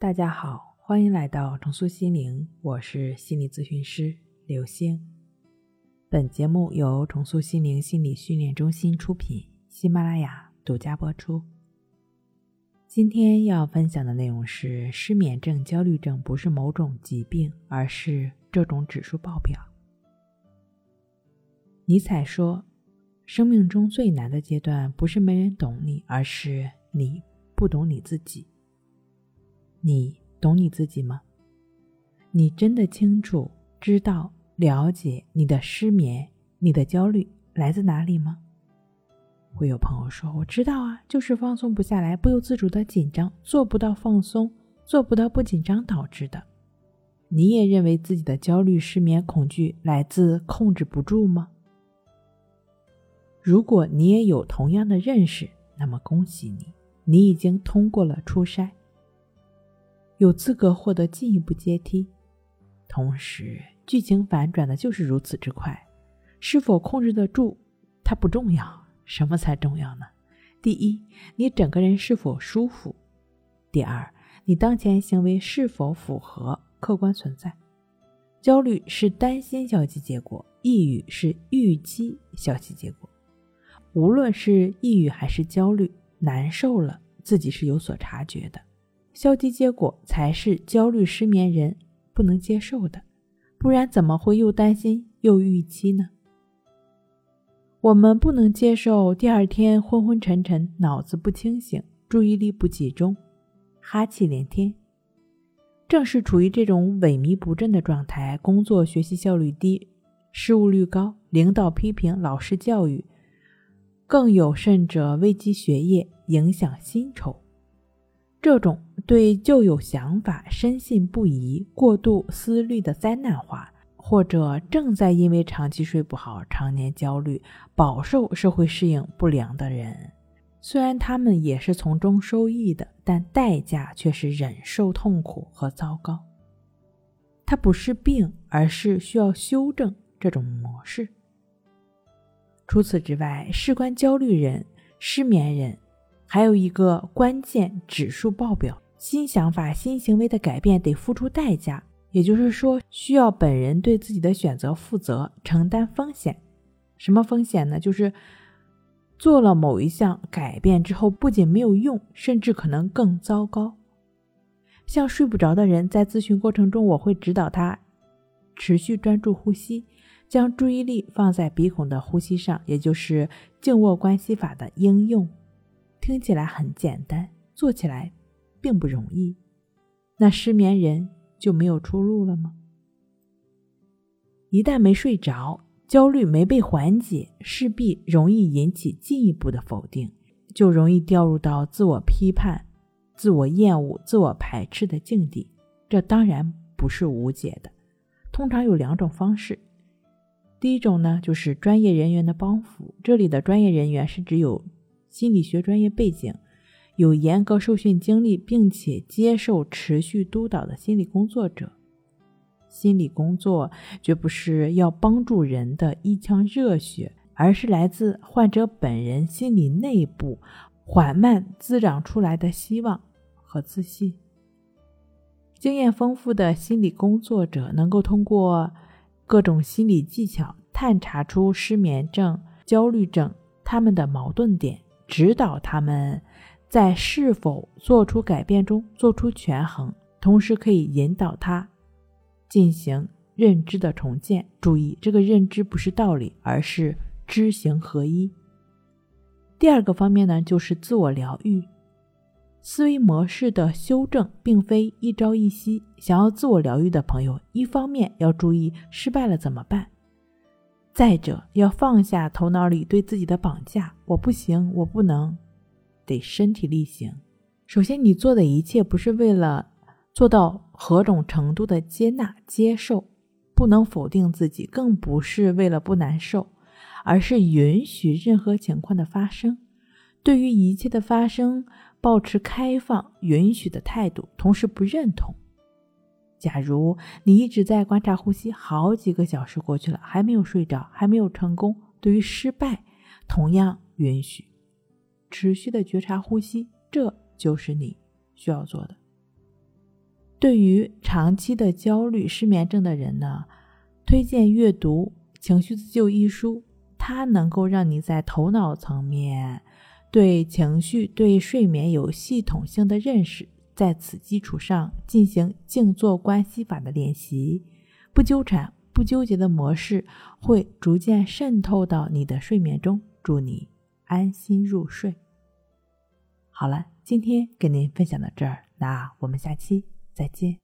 大家好，欢迎来到重塑心灵，我是心理咨询师刘星。本节目由重塑心灵心理训练中心出品，喜马拉雅独家播出。今天要分享的内容是：失眠症、焦虑症不是某种疾病，而是这种指数报表。尼采说：“生命中最难的阶段，不是没人懂你，而是你不懂你自己。你懂你自己吗？你真的清楚、知道、了解你的失眠、你的焦虑来自哪里吗？”会有朋友说：“我知道啊，就是放松不下来，不由自主的紧张，做不到放松，做不到不紧张导致的。”你也认为自己的焦虑、失眠、恐惧来自控制不住吗？如果你也有同样的认识，那么恭喜你，你已经通过了初筛，有资格获得进一步阶梯。同时，剧情反转的就是如此之快，是否控制得住，它不重要。什么才重要呢？第一，你整个人是否舒服；第二，你当前行为是否符合客观存在。焦虑是担心消极结果，抑郁是预期消极结果。无论是抑郁还是焦虑，难受了自己是有所察觉的，消极结果才是焦虑失眠人不能接受的，不然怎么会又担心又预期呢？我们不能接受第二天昏昏沉沉、脑子不清醒、注意力不集中、哈气连天。正是处于这种萎靡不振的状态，工作学习效率低，失误率高，领导批评、老师教育，更有甚者危及学业、影响薪酬。这种对旧有想法深信不疑、过度思虑的灾难化。或者正在因为长期睡不好、常年焦虑、饱受社会适应不良的人，虽然他们也是从中受益的，但代价却是忍受痛苦和糟糕。它不是病，而是需要修正这种模式。除此之外，事关焦虑人、失眠人，还有一个关键指数报表：新想法、新行为的改变得付出代价。也就是说，需要本人对自己的选择负责，承担风险。什么风险呢？就是做了某一项改变之后，不仅没有用，甚至可能更糟糕。像睡不着的人，在咨询过程中，我会指导他持续专注呼吸，将注意力放在鼻孔的呼吸上，也就是静卧关系法的应用。听起来很简单，做起来并不容易。那失眠人。就没有出路了吗？一旦没睡着，焦虑没被缓解，势必容易引起进一步的否定，就容易掉入到自我批判、自我厌恶、自我排斥的境地。这当然不是无解的。通常有两种方式。第一种呢，就是专业人员的帮扶。这里的专业人员是指有心理学专业背景。有严格受训经历，并且接受持续督导的心理工作者。心理工作绝不是要帮助人的一腔热血，而是来自患者本人心理内部缓慢滋长出来的希望和自信。经验丰富的心理工作者能够通过各种心理技巧，探查出失眠症、焦虑症他们的矛盾点，指导他们。在是否做出改变中做出权衡，同时可以引导他进行认知的重建。注意，这个认知不是道理，而是知行合一。第二个方面呢，就是自我疗愈、思维模式的修正，并非一朝一夕。想要自我疗愈的朋友，一方面要注意失败了怎么办；再者，要放下头脑里对自己的绑架：我不行，我不能。得身体力行。首先，你做的一切不是为了做到何种程度的接纳、接受，不能否定自己，更不是为了不难受，而是允许任何情况的发生。对于一切的发生，保持开放、允许的态度，同时不认同。假如你一直在观察呼吸，好几个小时过去了，还没有睡着，还没有成功，对于失败，同样允许。持续的觉察呼吸，这就是你需要做的。对于长期的焦虑、失眠症的人呢，推荐阅读《情绪自救》一书，它能够让你在头脑层面对情绪、对睡眠有系统性的认识，在此基础上进行静坐关系法的练习，不纠缠、不纠结的模式会逐渐渗透到你的睡眠中，祝你安心入睡。好了，今天跟您分享到这儿，那我们下期。再见。